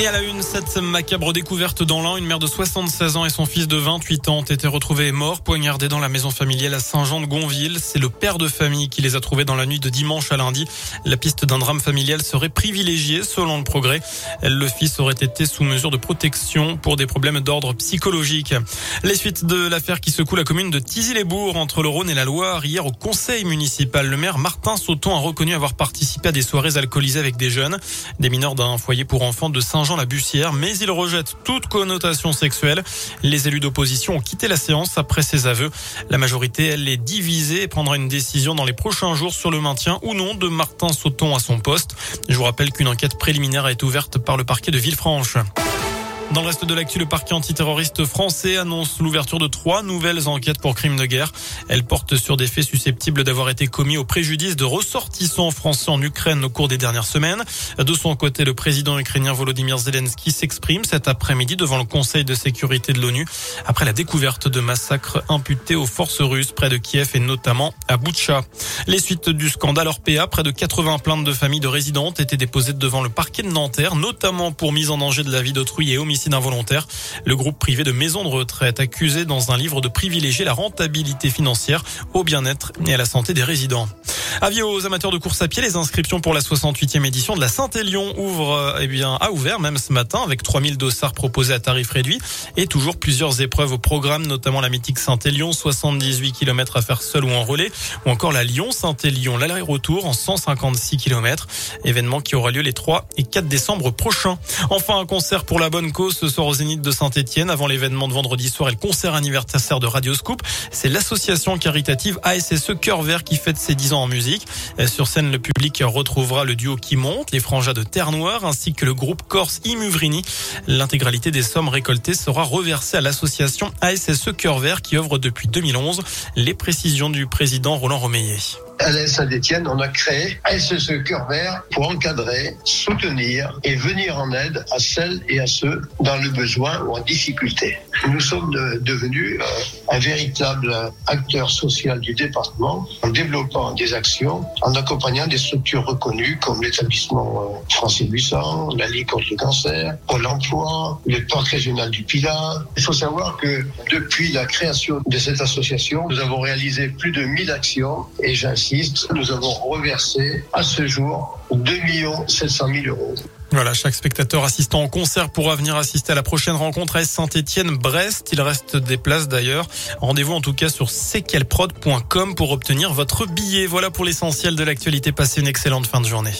Et à la une, cette macabre découverte dans l'an, une mère de 76 ans et son fils de 28 ans ont été retrouvés morts, poignardés dans la maison familiale à Saint-Jean-de-Gonville. C'est le père de famille qui les a trouvés dans la nuit de dimanche à lundi. La piste d'un drame familial serait privilégiée selon le progrès. Le fils aurait été sous mesure de protection pour des problèmes d'ordre psychologique. Les suites de l'affaire qui secoue la commune de Tizy-les-Bourgs entre le Rhône et la Loire. Hier au conseil municipal, le maire Martin Sauton a reconnu avoir participé à des soirées alcoolisées avec des jeunes, des mineurs d'un foyer pour enfants de Saint-Jean la Bussière, mais il rejette toute connotation sexuelle. Les élus d'opposition ont quitté la séance après ses aveux. La majorité, elle, est divisée et prendra une décision dans les prochains jours sur le maintien ou non de Martin Sauton à son poste. Je vous rappelle qu'une enquête préliminaire été ouverte par le parquet de Villefranche. Dans le reste de l'actu, le parquet antiterroriste français annonce l'ouverture de trois nouvelles enquêtes pour crimes de guerre. Elles portent sur des faits susceptibles d'avoir été commis au préjudice de ressortissants français en Ukraine au cours des dernières semaines. De son côté, le président ukrainien Volodymyr Zelensky s'exprime cet après-midi devant le Conseil de sécurité de l'ONU après la découverte de massacres imputés aux forces russes près de Kiev et notamment à Boutcha. Les suites du scandale Orpea, près de 80 plaintes de familles de résidents ont été déposées devant le parquet de Nanterre, notamment pour mise en danger de la vie d'autrui et homicide involontaire. Le groupe privé de maisons de retraite accusé dans un livre de privilégier la rentabilité financière au bien-être et à la santé des résidents. Avis aux amateurs de course à pied, les inscriptions pour la 68e édition de la Saint-Élion ouvrent, eh bien, a ouvert même ce matin avec 3000 dossards proposés à tarif réduit et toujours plusieurs épreuves au programme, notamment la mythique Saint-Élion, 78 km à faire seul ou en relais, ou encore la Lyon-Saint-Élion, l'aller-retour en 156 km, événement qui aura lieu les 3 et 4 décembre prochains. Enfin, un concert pour la bonne cause ce soir au Zénith de Saint-Etienne avant l'événement de vendredi soir et le concert anniversaire de Radio Scoop. C'est l'association caritative ASSE Cœur Vert qui fête ses 10 ans en musique. Sur scène, le public retrouvera le duo qui monte, les franjas de Terre Noire, ainsi que le groupe corse Imuvrini. L'intégralité des sommes récoltées sera reversée à l'association ASSE Cœur Vert qui œuvre depuis 2011. Les précisions du président Roland Romeillet à Saint-Etienne, on a créé SSE Cœur Vert pour encadrer, soutenir et venir en aide à celles et à ceux dans le besoin ou en difficulté. Nous sommes devenus euh, un véritable acteur social du département en développant des actions, en accompagnant des structures reconnues comme l'établissement euh, français 800, la Ligue contre le cancer, Pôle emploi, le parc régional du Pilat. Il faut savoir que depuis la création de cette association, nous avons réalisé plus de 1000 actions et j'insiste nous avons reversé à ce jour 2 700 000 euros. Voilà, chaque spectateur assistant au concert pourra venir assister à la prochaine rencontre à Saint-Étienne-Brest. Il reste des places d'ailleurs. Rendez-vous en tout cas sur cquelprod.com pour obtenir votre billet. Voilà pour l'essentiel de l'actualité. Passez une excellente fin de journée.